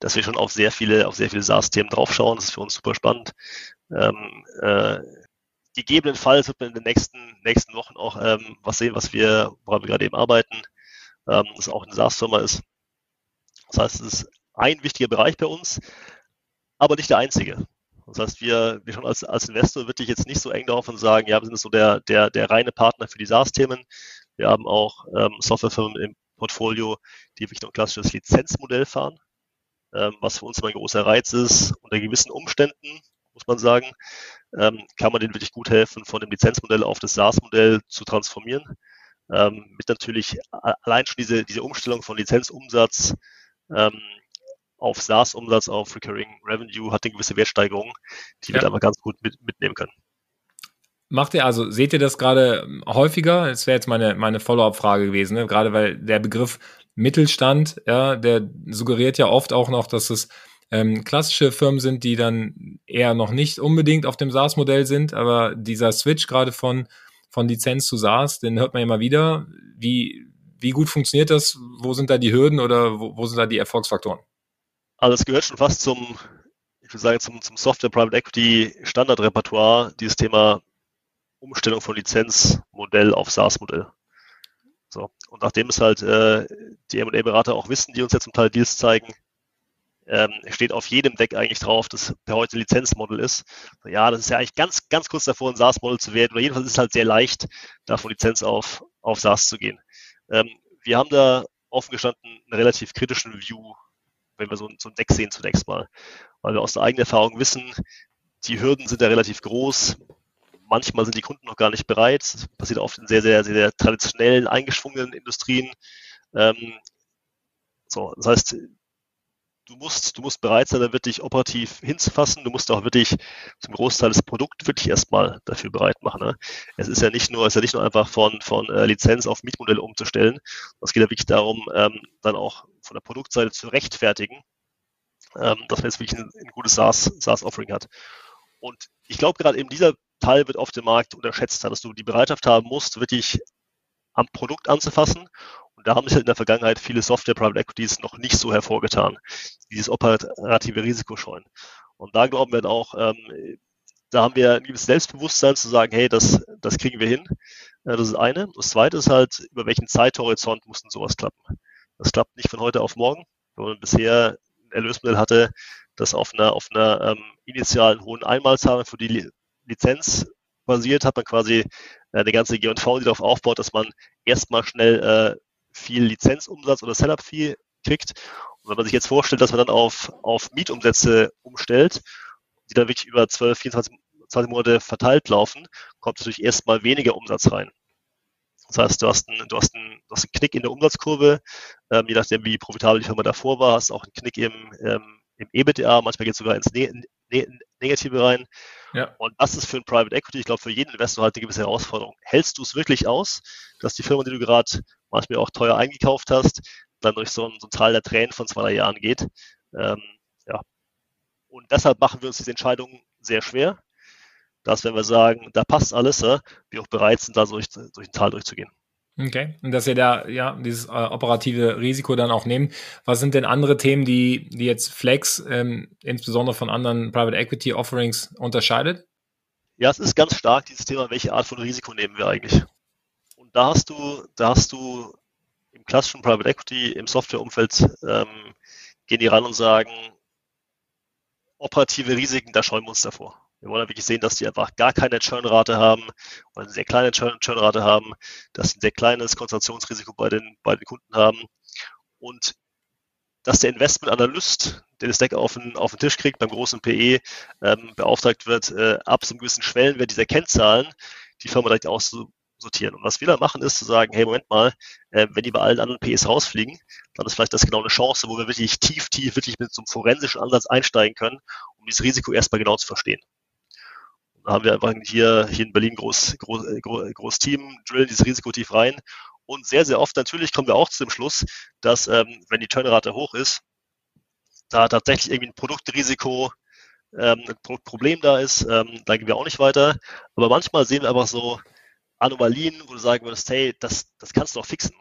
Speaker 2: dass wir schon auf sehr viele, auf sehr viele SaaS-Themen draufschauen. Das ist für uns super spannend. Ähm, äh, gegebenenfalls wird man in den nächsten, nächsten Wochen auch ähm, was sehen, was wir, woran wir gerade eben arbeiten, ähm, das auch eine SaaS-Firma ist. Das heißt, es ist ein wichtiger Bereich bei uns, aber nicht der einzige. Das heißt, wir, wir schon als, als Investor wirklich jetzt nicht so eng darauf und sagen, ja, wir sind so der, der, der reine Partner für die SaaS-Themen. Wir haben auch ähm, Softwarefirmen im Portfolio, die wirklich noch ein klassisches Lizenzmodell fahren. ähm, was für uns immer ein großer Reiz ist. Unter gewissen Umständen, muss man sagen, ähm, kann man denen wirklich gut helfen, von dem Lizenzmodell auf das SaaS-Modell zu transformieren. Ähm, mit natürlich allein schon diese, diese Umstellung von Lizenzumsatz ähm, auf SaaS-Umsatz, auf Recurring Revenue hat eine gewisse Wertsteigerung, die ja. wir da mal ganz gut mit, mitnehmen können.
Speaker 1: Macht ihr also, seht ihr das gerade häufiger? Das wäre jetzt meine, meine Follow-up-Frage gewesen, ne? gerade weil der Begriff Mittelstand, ja, der suggeriert ja oft auch noch, dass es ähm, klassische Firmen sind, die dann eher noch nicht unbedingt auf dem SaaS-Modell sind, aber dieser Switch gerade von, von Lizenz zu SaaS, den hört man immer wieder. Wie, wie gut funktioniert das? Wo sind da die Hürden oder wo, wo sind da die Erfolgsfaktoren?
Speaker 2: Also es gehört schon fast zum, ich würde sagen, zum, zum Software Private Equity Standardrepertoire, dieses Thema Umstellung von Lizenzmodell auf SaaS-Modell. So. Und nachdem es halt äh, die M&A-Berater auch wissen, die uns jetzt zum Teil Deals zeigen, ähm, steht auf jedem Deck eigentlich drauf, dass per heute Lizenzmodell ist. Ja, das ist ja eigentlich ganz, ganz kurz davor, ein SaaS-Modell zu werden. Oder jedenfalls ist es halt sehr leicht, da von Lizenz auf, auf SaaS zu gehen. Ähm, wir haben da offen gestanden einen relativ kritischen View, wenn wir so, so ein Deck sehen zunächst mal. Weil wir aus der eigenen Erfahrung wissen, die Hürden sind da relativ groß manchmal sind die Kunden noch gar nicht bereit. Das passiert oft in sehr, sehr, sehr, sehr traditionellen, eingeschwungenen Industrien. Ähm, so, das heißt, du musst, du musst bereit sein, da wirklich operativ hinzufassen. Du musst auch wirklich zum Großteil das Produkt wirklich erstmal dafür bereit machen. Ne? Es ist ja nicht nur, es ist ja nicht nur einfach von, von äh, Lizenz auf Mietmodelle umzustellen. Es geht ja wirklich darum, ähm, dann auch von der Produktseite zu rechtfertigen, ähm, dass man jetzt wirklich ein, ein gutes SaaS-Offering SaaS hat. Und ich glaube, gerade in dieser Teil wird auf dem Markt unterschätzt, dass du die Bereitschaft haben musst, wirklich am Produkt anzufassen. Da haben sich in der Vergangenheit viele Software Private Equities noch nicht so hervorgetan, dieses operative Risiko scheuen. Und da glauben wir dann auch, ähm, da haben wir ein gewisses Selbstbewusstsein zu sagen, hey, das, das kriegen wir hin. Äh, das ist eine. Das zweite ist halt, über welchen Zeithorizont muss denn sowas klappen? Das klappt nicht von heute auf morgen, wenn man bisher ein Erlösmodell hatte, das auf einer, auf einer ähm, initialen hohen Einmalzahlung für die Lizenz basiert, hat man quasi äh, eine ganze G&V, die darauf aufbaut, dass man erstmal schnell äh, viel Lizenzumsatz oder Setup-Fee kriegt. Und wenn man sich jetzt vorstellt, dass man dann auf, auf Mietumsätze umstellt, die dann wirklich über 12, 24 20 Monate verteilt laufen, kommt natürlich erstmal weniger Umsatz rein. Das heißt, du hast einen, du hast einen, du hast einen Knick in der Umsatzkurve, ähm, je nachdem, wie profitabel die Firma davor war, hast auch einen Knick im, ähm, im EBITDA, manchmal geht es sogar ins ne Negative rein. Ja. Und das ist für ein Private Equity, ich glaube, für jeden Investor halt eine gewisse Herausforderung. Hältst du es wirklich aus, dass die Firma, die du gerade manchmal auch teuer eingekauft hast, dann durch so ein, so ein Teil der Tränen von zwei, drei Jahren geht? Ähm, ja. Und deshalb machen wir uns diese Entscheidung sehr schwer, dass wenn wir sagen, da passt alles, wir auch bereit sind, da durch, durch ein Tal durchzugehen.
Speaker 1: Okay, und dass ihr da ja dieses äh, operative Risiko dann auch nehmt. Was sind denn andere Themen, die, die jetzt Flex ähm, insbesondere von anderen Private Equity Offerings unterscheidet?
Speaker 2: Ja, es ist ganz stark dieses Thema, welche Art von Risiko nehmen wir eigentlich? Und da hast du, da hast du im klassischen Private Equity, im Softwareumfeld, ähm, gehen die ran und sagen, operative Risiken, da scheuen wir uns davor. Wir wollen wirklich sehen, dass die einfach gar keine Churnrate haben oder eine sehr kleine Churnrate haben, dass sie ein sehr kleines Konzentrationsrisiko bei den, bei den Kunden haben und dass der Investmentanalyst, der das Deck auf den, auf den Tisch kriegt, beim großen PE ähm, beauftragt wird, äh, ab so einem gewissen Schwellenwert dieser Kennzahlen die Firma direkt auszusortieren. Und was wir da machen, ist zu sagen, hey, Moment mal, äh, wenn die bei allen anderen PEs rausfliegen, dann ist vielleicht das genau eine Chance, wo wir wirklich tief, tief, wirklich mit so einem forensischen Ansatz einsteigen können, um dieses Risiko erstmal genau zu verstehen haben wir einfach hier, hier in Berlin groß, groß, groß Team, drillen dieses Risiko tief rein. Und sehr, sehr oft natürlich kommen wir auch zu dem Schluss, dass ähm, wenn die Turnrate hoch ist, da tatsächlich irgendwie ein Produktrisiko, ähm, ein Produktproblem da ist, ähm, dann gehen wir auch nicht weiter. Aber manchmal sehen wir einfach so Anomalien, wo du sagen würdest, hey, das, das kannst du auch fixen.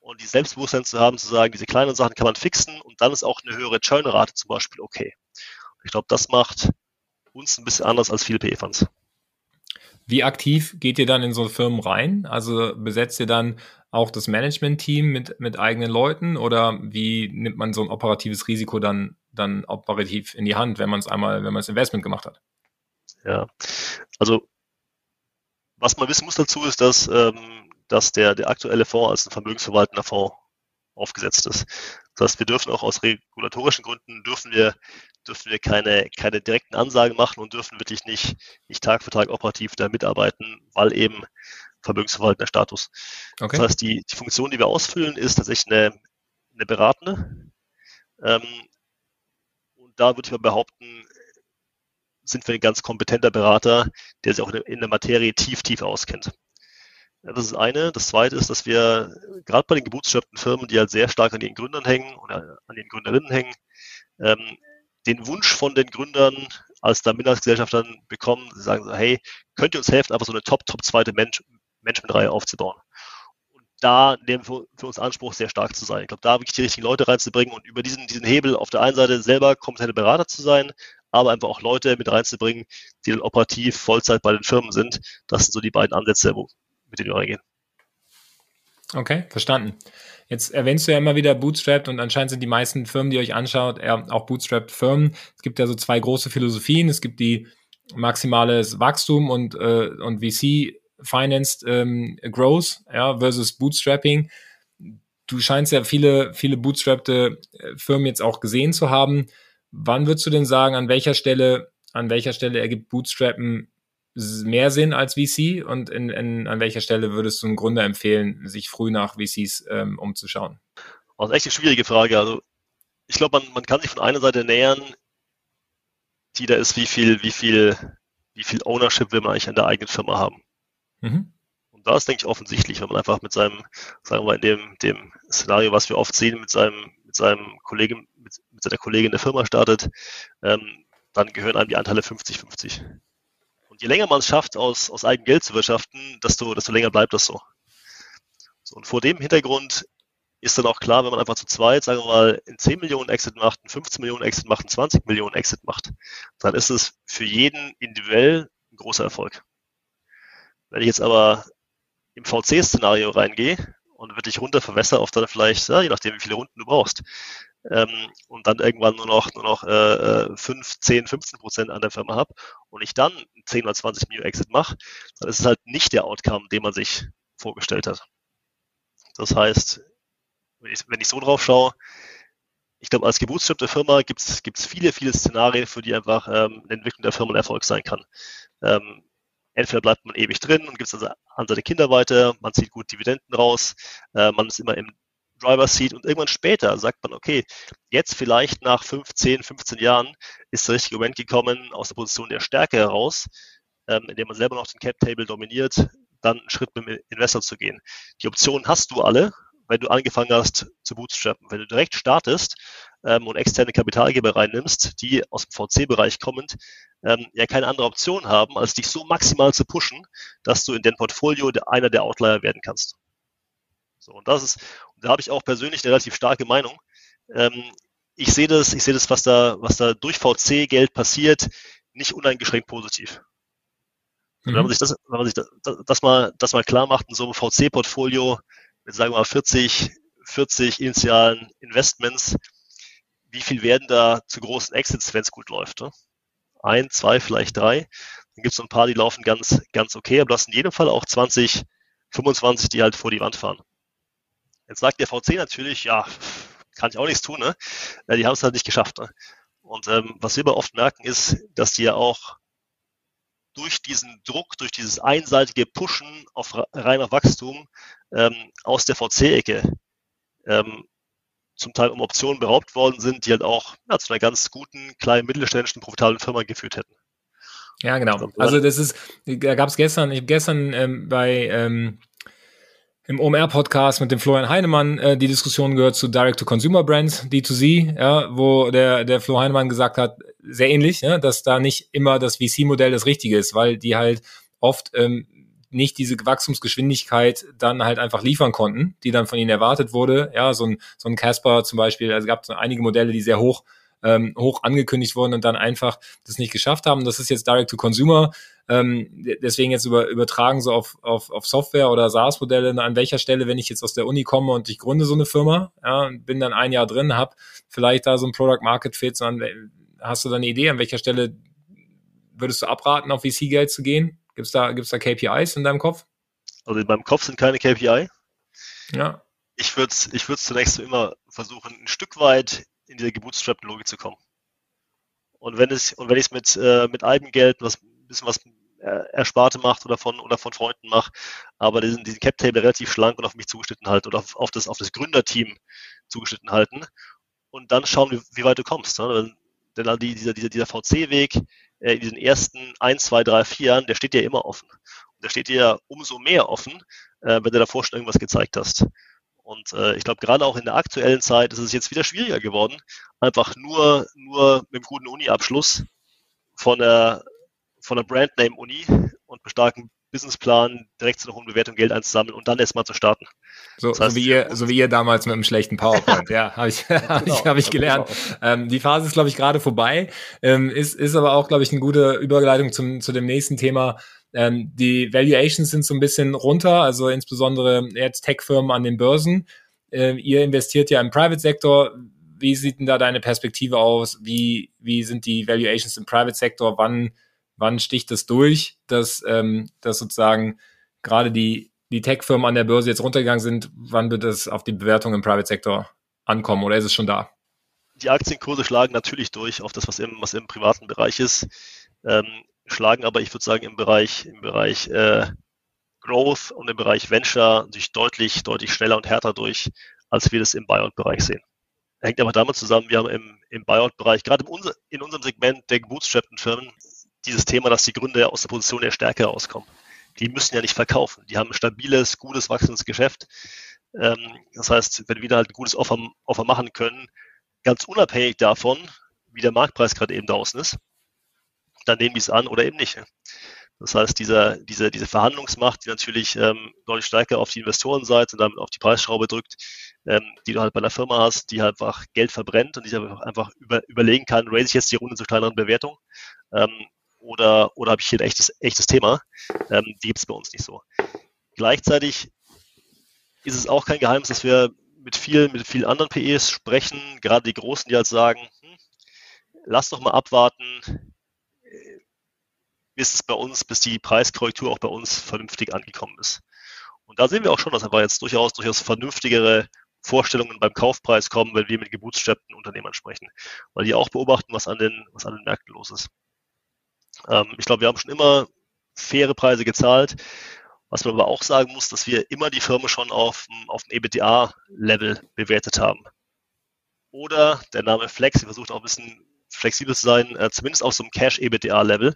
Speaker 2: Und die Selbstbewusstsein zu haben, zu sagen, diese kleinen Sachen kann man fixen und dann ist auch eine höhere Churnrate zum Beispiel okay. Ich glaube, das macht uns ein bisschen anders als viele PE-Funds.
Speaker 1: Wie aktiv geht ihr dann in so Firmen rein? Also besetzt ihr dann auch das Management-Team mit, mit eigenen Leuten oder wie nimmt man so ein operatives Risiko dann, dann operativ in die Hand, wenn man es einmal, wenn man das Investment gemacht hat?
Speaker 2: Ja, also was man wissen muss dazu ist, dass, ähm, dass der, der aktuelle Fonds als ein vermögensverwaltender Fonds aufgesetzt ist. Das heißt, wir dürfen auch aus regulatorischen Gründen dürfen wir, dürfen wir keine, keine direkten Ansagen machen und dürfen wirklich nicht, nicht Tag für Tag operativ da mitarbeiten, weil eben vermögensverwaltender Status. Okay. Das heißt, die, die Funktion, die wir ausfüllen, ist tatsächlich eine, eine beratende. Ähm, und da würde ich mal behaupten, sind wir ein ganz kompetenter Berater, der sich auch in der Materie tief, tief auskennt. Das ist eine. Das zweite ist, dass wir gerade bei den geburtsschöpften Firmen, die halt sehr stark an den Gründern hängen oder an den Gründerinnen hängen, ähm, den Wunsch von den Gründern als da Minderheitsgesellschaftern bekommen, sie sagen so, hey, könnt ihr uns helfen, einfach so eine top, top zweite Mensch, Managementreihe aufzubauen? Und da nehmen wir für uns Anspruch, sehr stark zu sein. Ich glaube, da wirklich die richtigen Leute reinzubringen und über diesen, diesen Hebel auf der einen Seite selber kompetente Berater zu sein, aber einfach auch Leute mit reinzubringen, die dann operativ Vollzeit bei den Firmen sind. Das sind so die beiden Ansätze, wo, mit denen wir reingehen.
Speaker 1: Okay, verstanden. Jetzt erwähnst du ja immer wieder Bootstrapped und anscheinend sind die meisten Firmen, die euch anschaut, auch Bootstrapped Firmen. Es gibt ja so zwei große Philosophien. Es gibt die maximales Wachstum und, äh, und VC Financed ähm, Growth ja, versus Bootstrapping. Du scheinst ja viele, viele bootstrappte äh, Firmen jetzt auch gesehen zu haben. Wann würdest du denn sagen, an welcher Stelle, an welcher Stelle ergibt Bootstrappen mehr Sinn als VC und in, in, an welcher Stelle würdest du einem Gründer empfehlen, sich früh nach VCs ähm, umzuschauen?
Speaker 2: Das ist echt eine schwierige Frage. Also ich glaube, man, man kann sich von einer Seite nähern, die da ist, wie viel, wie viel, wie viel Ownership will man eigentlich an der eigenen Firma haben. Mhm. Und da ist, denke ich, offensichtlich, wenn man einfach mit seinem, sagen wir mal, in dem, dem Szenario, was wir oft sehen, mit seinem, mit seinem Kollegen, mit, mit seiner Kollegin der Firma startet, ähm, dann gehören einem die Anteile 50-50. Und je länger man es schafft, aus, aus eigenem Geld zu wirtschaften, desto, desto länger bleibt das so. so. Und vor dem Hintergrund ist dann auch klar, wenn man einfach zu zweit, sagen wir mal, in 10 Millionen Exit macht, ein 15 Millionen Exit macht, ein 20 Millionen Exit macht, dann ist es für jeden individuell ein großer Erfolg. Wenn ich jetzt aber im VC-Szenario reingehe und wirklich runter verwässer auf dann vielleicht, ja, je nachdem, wie viele Runden du brauchst, ähm, und dann irgendwann nur noch, nur noch äh, 5, 10, 15 Prozent an der Firma habe und ich dann 10 oder 20 Millionen Exit mache, dann ist es halt nicht der Outcome, den man sich vorgestellt hat. Das heißt, wenn ich, wenn ich so drauf schaue, ich glaube, als gebootstrappte Firma gibt es viele, viele Szenarien, für die einfach ähm, eine Entwicklung der Firma ein Erfolg sein kann. Ähm, entweder bleibt man ewig drin und gibt es also an seine Kinder weiter, man zieht gut Dividenden raus, äh, man ist immer im Driver Seat und irgendwann später sagt man, okay, jetzt vielleicht nach 15, 15 Jahren ist der richtige Moment gekommen, aus der Position der Stärke heraus, ähm, indem man selber noch den Cap Table dominiert, dann einen Schritt mit dem Investor zu gehen. Die Optionen hast du alle, wenn du angefangen hast zu bootstrappen. Wenn du direkt startest ähm, und externe Kapitalgeber reinnimmst, die aus dem VC-Bereich kommend, ähm, ja keine andere Option haben, als dich so maximal zu pushen, dass du in dein Portfolio einer der Outlier werden kannst. So, und das ist, da habe ich auch persönlich eine relativ starke Meinung. Ähm, ich sehe das, ich sehe das, was da, was da durch VC-Geld passiert, nicht uneingeschränkt positiv. Mhm. Wenn man sich das, wenn man sich das, das mal, das mal klar macht in so einem VC-Portfolio mit, sagen wir mal, 40, 40 initialen Investments, wie viel werden da zu großen Exits, wenn es gut läuft? Ne? Ein, zwei, vielleicht drei. Dann gibt es so ein paar, die laufen ganz, ganz okay, aber du hast in jedem Fall auch 20, 25, die halt vor die Wand fahren. Jetzt sagt der VC natürlich, ja, kann ich auch nichts tun, ne? Die haben es halt nicht geschafft. Ne? Und ähm, was wir aber oft merken, ist, dass die ja auch durch diesen Druck, durch dieses einseitige Pushen auf reiner Wachstum ähm, aus der VC-Ecke ähm, zum Teil um Optionen beraubt worden sind, die halt auch ja, zu einer ganz guten, kleinen, mittelständischen, profitablen Firma geführt hätten.
Speaker 1: Ja, genau. Also das ist, da gab es gestern, ich habe gestern ähm, bei ähm, im OMR-Podcast mit dem Florian Heinemann äh, die Diskussion gehört zu Direct-to-Consumer-Brands, D2C, ja, wo der, der Flo Heinemann gesagt hat, sehr ähnlich, ja, dass da nicht immer das VC-Modell das Richtige ist, weil die halt oft ähm, nicht diese Wachstumsgeschwindigkeit dann halt einfach liefern konnten, die dann von ihnen erwartet wurde. Ja, so ein, so ein Casper zum Beispiel, also gab es einige Modelle, die sehr hoch ähm, hoch angekündigt wurden und dann einfach das nicht geschafft haben. Das ist jetzt Direct to Consumer. Ähm, deswegen jetzt über, übertragen so auf, auf, auf Software oder SaaS-Modelle, an welcher Stelle, wenn ich jetzt aus der Uni komme und ich gründe so eine Firma, ja, bin dann ein Jahr drin, habe vielleicht da so ein Product Market Fit, sondern hast du da eine Idee, an welcher Stelle würdest du abraten, auf VC-Geld zu gehen? Gibt es da, gibt's da KPIs in deinem Kopf?
Speaker 2: Also in meinem Kopf sind keine KPI.
Speaker 1: Ja.
Speaker 2: Ich würde es ich zunächst immer versuchen, ein Stück weit in diese Gebootstrap-Logik zu kommen. Und wenn es, und wenn ich es mit, äh, mit Eigengeld was, ein bisschen was äh, Ersparte macht oder von, oder von Freunden mache, aber diesen, diesen Cap-Table relativ schlank und auf mich zugeschnitten halten oder auf, auf, das, auf das Gründerteam zugeschnitten halten und dann schauen, wie, wie weit du kommst. Ne? Denn die, dieser, dieser, dieser VC-Weg äh, in diesen ersten 1, 2, 3, 4 Jahren, der steht dir immer offen. Und der steht dir umso mehr offen, äh, wenn du davor schon irgendwas gezeigt hast. Und äh, ich glaube, gerade auch in der aktuellen Zeit ist es jetzt wieder schwieriger geworden, einfach nur, nur mit einem guten Uni-Abschluss von der, von der Brandname-Uni und einem starken Businessplan direkt zu einer hohen Bewertung Geld einzusammeln und dann erstmal zu starten.
Speaker 1: So, das heißt, so, wie ihr, so wie ihr damals mit einem schlechten PowerPoint, ja, habe ich, hab genau, ich, hab ich gelernt. Genau. Ähm, die Phase ist, glaube ich, gerade vorbei, ähm, ist, ist aber auch, glaube ich, eine gute Überleitung zum, zu dem nächsten Thema. Ähm, die Valuations sind so ein bisschen runter, also insbesondere jetzt Tech-Firmen an den Börsen. Ähm, ihr investiert ja im Private-Sektor. Wie sieht denn da deine Perspektive aus? Wie, wie sind die Valuations im Private-Sektor? Wann wann sticht das durch, dass, ähm, dass sozusagen gerade die, die Tech-Firmen an der Börse jetzt runtergegangen sind, wann wird das auf die Bewertung im Private-Sektor ankommen oder ist es schon da?
Speaker 2: Die Aktienkurse schlagen natürlich durch auf das, was im, was im privaten Bereich ist, ähm, schlagen aber, ich würde sagen, im Bereich, im Bereich äh, Growth und im Bereich Venture sich deutlich, deutlich schneller und härter durch, als wir das im Buyout-Bereich sehen. Hängt aber damit zusammen, wir haben im, im Buyout-Bereich, gerade in, in unserem Segment der gebootstrappten Firmen, dieses Thema, dass die Gründer aus der Position der Stärke rauskommen. Die müssen ja nicht verkaufen. Die haben ein stabiles, gutes, wachsendes Geschäft. Ähm, das heißt, wenn wir da halt ein gutes Offer, Offer machen können, ganz unabhängig davon, wie der Marktpreis gerade eben draußen ist, dann nehmen die es an oder eben nicht. Das heißt, dieser, diese, diese Verhandlungsmacht, die natürlich ähm, deutlich stärker auf die Investorenseite und damit auf die Preisschraube drückt, ähm, die du halt bei einer Firma hast, die halt einfach Geld verbrennt und die einfach über, überlegen kann, raise ich jetzt die Runde zu kleineren Bewertungen ähm, oder, oder habe ich hier ein echtes, echtes Thema? Ähm, die gibt es bei uns nicht so. Gleichzeitig ist es auch kein Geheimnis, dass wir mit vielen, mit vielen anderen PEs sprechen, gerade die Großen, die halt sagen, hm, lass doch mal abwarten, bis es bei uns, bis die Preiskorrektur auch bei uns vernünftig angekommen ist. Und da sehen wir auch schon, dass einfach jetzt durchaus, durchaus vernünftigere Vorstellungen beim Kaufpreis kommen, wenn wir mit geburtsstätten Unternehmern sprechen, weil die auch beobachten, was an den, was an den Märkten los ist. Ähm, ich glaube, wir haben schon immer faire Preise gezahlt. Was man aber auch sagen muss, dass wir immer die Firma schon auf, auf dem EBTA-Level bewertet haben. Oder der Name Flex, wir versucht auch ein bisschen flexibel zu sein, äh, zumindest auf so einem Cash-EBTA-Level,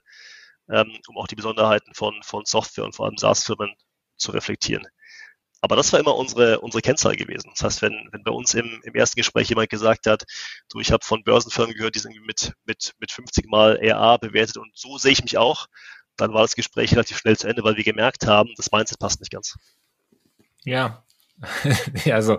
Speaker 2: ähm, um auch die Besonderheiten von, von Software und vor allem SaaS-Firmen zu reflektieren. Aber das war immer unsere, unsere Kennzahl gewesen. Das heißt, wenn, wenn bei uns im, im ersten Gespräch jemand gesagt hat, du, ich habe von Börsenfirmen gehört, die sind mit, mit, mit 50 Mal ERA bewertet und so sehe ich mich auch, dann war das Gespräch relativ schnell zu Ende, weil wir gemerkt haben, das Mindset passt nicht ganz.
Speaker 1: Ja, also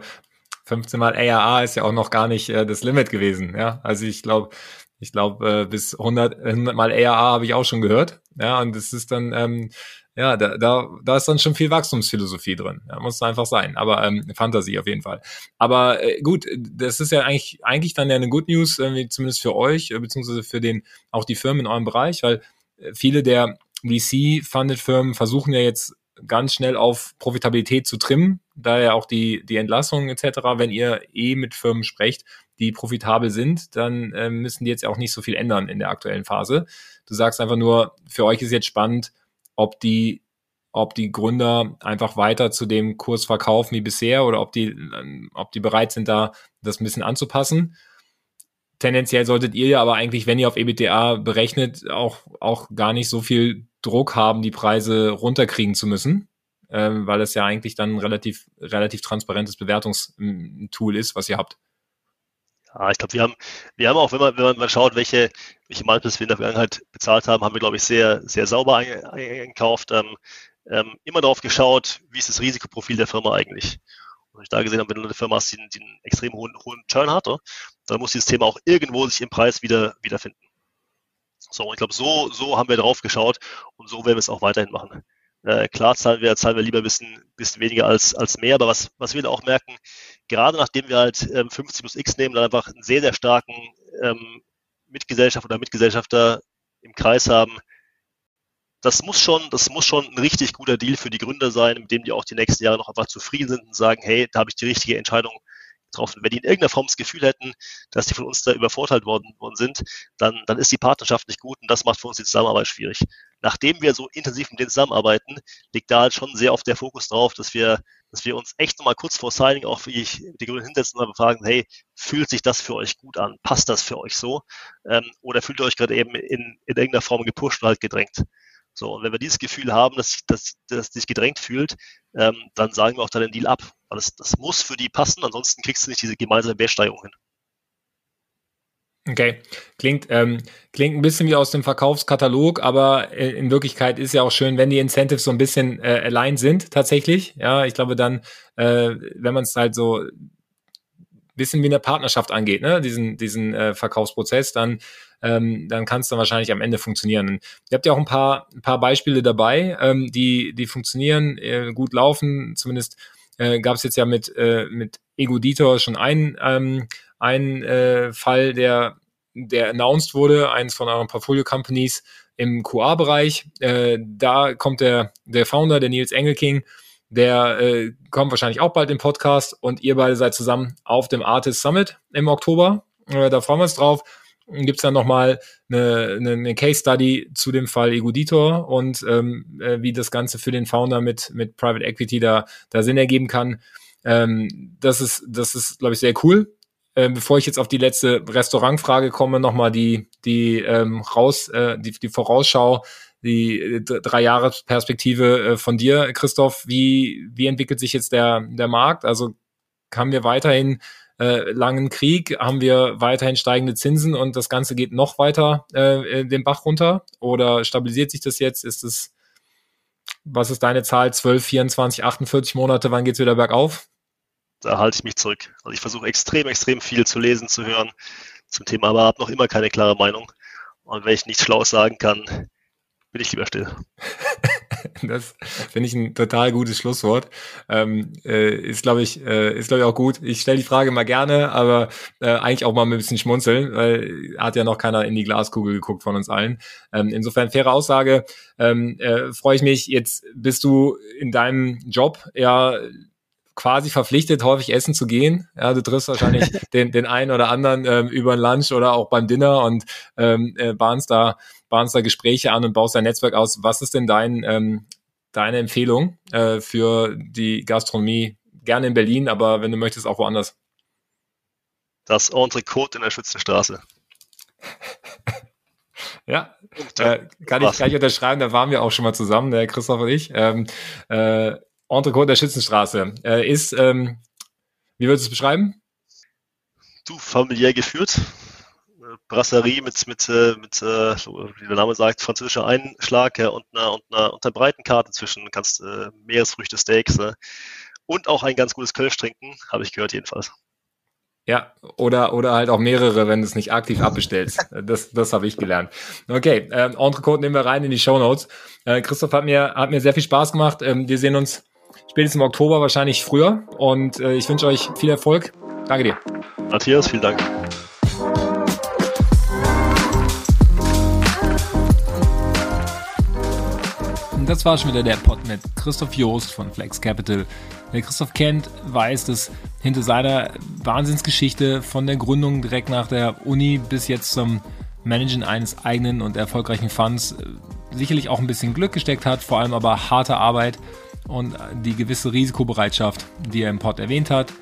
Speaker 1: 15 mal ARA ist ja auch noch gar nicht äh, das Limit gewesen. Ja, also ich glaube, ich glaube, äh, bis 100, 100 mal ARA habe ich auch schon gehört. Ja, und es ist dann, ähm, ja, da, da, da ist dann schon viel Wachstumsphilosophie drin. Ja, muss einfach sein. Aber ähm, Fantasie auf jeden Fall. Aber äh, gut, das ist ja eigentlich, eigentlich dann ja eine Good News, irgendwie zumindest für euch, äh, beziehungsweise für den, auch die Firmen in eurem Bereich, weil äh, viele der VC-funded Firmen versuchen ja jetzt ganz schnell auf Profitabilität zu trimmen, da ja auch die, die Entlassungen etc., wenn ihr eh mit Firmen sprecht, die profitabel sind, dann äh, müssen die jetzt auch nicht so viel ändern in der aktuellen Phase. Du sagst einfach nur, für euch ist jetzt spannend, ob die, ob die Gründer einfach weiter zu dem Kurs verkaufen wie bisher oder ob die, ob die bereit sind, da das ein bisschen anzupassen. Tendenziell solltet ihr ja aber eigentlich, wenn ihr auf EBITDA berechnet, auch, auch gar nicht so viel Druck haben, die Preise runterkriegen zu müssen, ähm, weil es ja eigentlich dann ein relativ, relativ transparentes Bewertungstool ist, was ihr habt.
Speaker 2: Ja, ich glaube, wir haben, wir haben auch, wenn man, wenn man mal schaut, welche, welche Multiples wir in der Vergangenheit bezahlt haben, haben wir, glaube ich, sehr, sehr sauber eingekauft. Ähm, ähm, immer darauf geschaut, wie ist das Risikoprofil der Firma eigentlich. Und ich da gesehen habe, wenn du eine Firma hast, die, die einen extrem hohen, hohen Churn hat, dann muss dieses Thema auch irgendwo sich im Preis wieder wiederfinden. So, und ich glaube, so, so haben wir drauf geschaut und so werden wir es auch weiterhin machen. Äh, klar zahlen wir, zahlen wir lieber ein bisschen, bisschen weniger als, als mehr, aber was, was wir da auch merken, gerade nachdem wir halt ähm, 50 plus X nehmen, dann einfach einen sehr, sehr starken ähm, Mitgesellschaft oder Mitgesellschafter im Kreis haben, das muss schon, das muss schon ein richtig guter Deal für die Gründer sein, mit dem die auch die nächsten Jahre noch einfach zufrieden sind und sagen, hey, da habe ich die richtige Entscheidung getroffen. Wenn die in irgendeiner Form das Gefühl hätten, dass die von uns da übervorteilt worden, worden sind, dann, dann ist die Partnerschaft nicht gut und das macht für uns die Zusammenarbeit schwierig. Nachdem wir so intensiv mit denen zusammenarbeiten, liegt da halt schon sehr oft der Fokus drauf, dass wir, dass wir uns echt nochmal kurz vor Signing auch wie ich die Grünen hinsetzen und fragen, hey, fühlt sich das für euch gut an? Passt das für euch so? Ähm, oder fühlt ihr euch gerade eben in, in irgendeiner Form gepusht oder halt gedrängt? So, und wenn wir dieses Gefühl haben, dass, dass, dass sich gedrängt fühlt, ähm, dann sagen wir auch dann den Deal ab. Weil das, das muss für die passen, ansonsten kriegst du nicht diese gemeinsame Wertsteigerung hin.
Speaker 1: Okay, klingt, ähm, klingt ein bisschen wie aus dem Verkaufskatalog, aber äh, in Wirklichkeit ist ja auch schön, wenn die Incentives so ein bisschen äh, allein sind tatsächlich. Ja, ich glaube dann, äh, wenn man es halt so bisschen wie eine Partnerschaft angeht, ne, diesen, diesen äh, Verkaufsprozess, dann ähm, dann kann es dann wahrscheinlich am Ende funktionieren. ihr habt ja auch ein paar, ein paar Beispiele dabei, ähm, die, die funktionieren, äh, gut laufen. Zumindest äh, gab es jetzt ja mit, äh, mit Egoditor schon einen, ähm, einen äh, Fall, der, der announced wurde, eins von euren Portfolio-Companies im QA-Bereich. Äh, da kommt der, der Founder, der Nils Engelking, der äh, kommt wahrscheinlich auch bald im Podcast und ihr beide seid zusammen auf dem Artist Summit im Oktober. Äh, da freuen wir uns drauf gibt es dann nochmal eine, eine, eine Case Study zu dem Fall Eguditor und ähm, äh, wie das Ganze für den Founder mit, mit Private Equity da, da Sinn ergeben kann. Ähm, das ist, das ist, glaube ich, sehr cool. Ähm, bevor ich jetzt auf die letzte Restaurantfrage komme, nochmal die, die ähm, raus, äh, die, die Vorausschau, die äh, drei Jahre Perspektive äh, von dir, Christoph. Wie, wie entwickelt sich jetzt der, der Markt? Also haben wir weiterhin äh, langen Krieg haben wir weiterhin steigende Zinsen und das Ganze geht noch weiter äh, den Bach runter? Oder stabilisiert sich das jetzt? Ist es, was ist deine Zahl? 12, 24, 48 Monate, wann geht's wieder bergauf?
Speaker 2: Da halte ich mich zurück. Also ich versuche extrem, extrem viel zu lesen, zu hören zum Thema, aber habe noch immer keine klare Meinung. Und wenn ich nichts Schlaues sagen kann, bin ich lieber still.
Speaker 1: Das finde ich ein total gutes Schlusswort. Ähm, äh, ist, glaube ich, äh, ist, glaube ich, auch gut. Ich stelle die Frage mal gerne, aber äh, eigentlich auch mal ein bisschen schmunzeln, weil hat ja noch keiner in die Glaskugel geguckt von uns allen. Ähm, insofern faire Aussage. Ähm, äh, Freue ich mich. Jetzt bist du in deinem Job ja quasi verpflichtet, häufig essen zu gehen. Ja, du triffst wahrscheinlich den, den einen oder anderen ähm, über ein Lunch oder auch beim Dinner und ähm, äh, bahnst da bahnst da Gespräche an und baust dein Netzwerk aus. Was ist denn dein, ähm, deine Empfehlung äh, für die Gastronomie? Gerne in Berlin, aber wenn du möchtest, auch woanders.
Speaker 2: Das Entrecote in der Schützenstraße.
Speaker 1: ja, äh, kann, ich, kann ich unterschreiben, da waren wir auch schon mal zusammen, der Christoph und ich. Ähm, äh, Entrecote der Schützenstraße äh, ist, ähm, wie würdest du es beschreiben?
Speaker 2: Du, familiär geführt, Brasserie mit, mit, äh, mit äh, wie der Name sagt, französischer Einschlag ja, und, einer, und, einer, und einer breiten Karte zwischen kannst äh, Meeresfrüchte, Steaks äh, und auch ein ganz gutes Kölsch trinken, habe ich gehört jedenfalls.
Speaker 1: Ja, oder, oder halt auch mehrere, wenn du es nicht aktiv abbestellst. Das, das habe ich gelernt. Okay, äh, Entrecote nehmen wir rein in die Show Notes. Äh, Christoph hat mir, hat mir sehr viel Spaß gemacht. Ähm, wir sehen uns spätestens im Oktober, wahrscheinlich früher. Und äh, ich wünsche euch viel Erfolg. Danke dir.
Speaker 2: Matthias, vielen Dank.
Speaker 1: das war schon wieder der Pod mit Christoph Joost von Flex Capital. Wer Christoph kennt, weiß, dass hinter seiner Wahnsinnsgeschichte von der Gründung direkt nach der Uni bis jetzt zum Managen eines eigenen und erfolgreichen Funds äh, sicherlich auch ein bisschen Glück gesteckt hat, vor allem aber harte Arbeit und die gewisse Risikobereitschaft, die er im Pod erwähnt hat.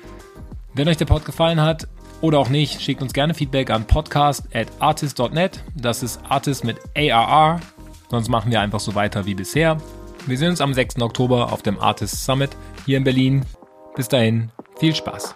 Speaker 1: Wenn euch der Pod gefallen hat oder auch nicht, schickt uns gerne Feedback an podcast at artist.net. Das ist Artist mit ARR Sonst machen wir einfach so weiter wie bisher. Wir sehen uns am 6. Oktober auf dem Artist Summit hier in Berlin. Bis dahin, viel Spaß.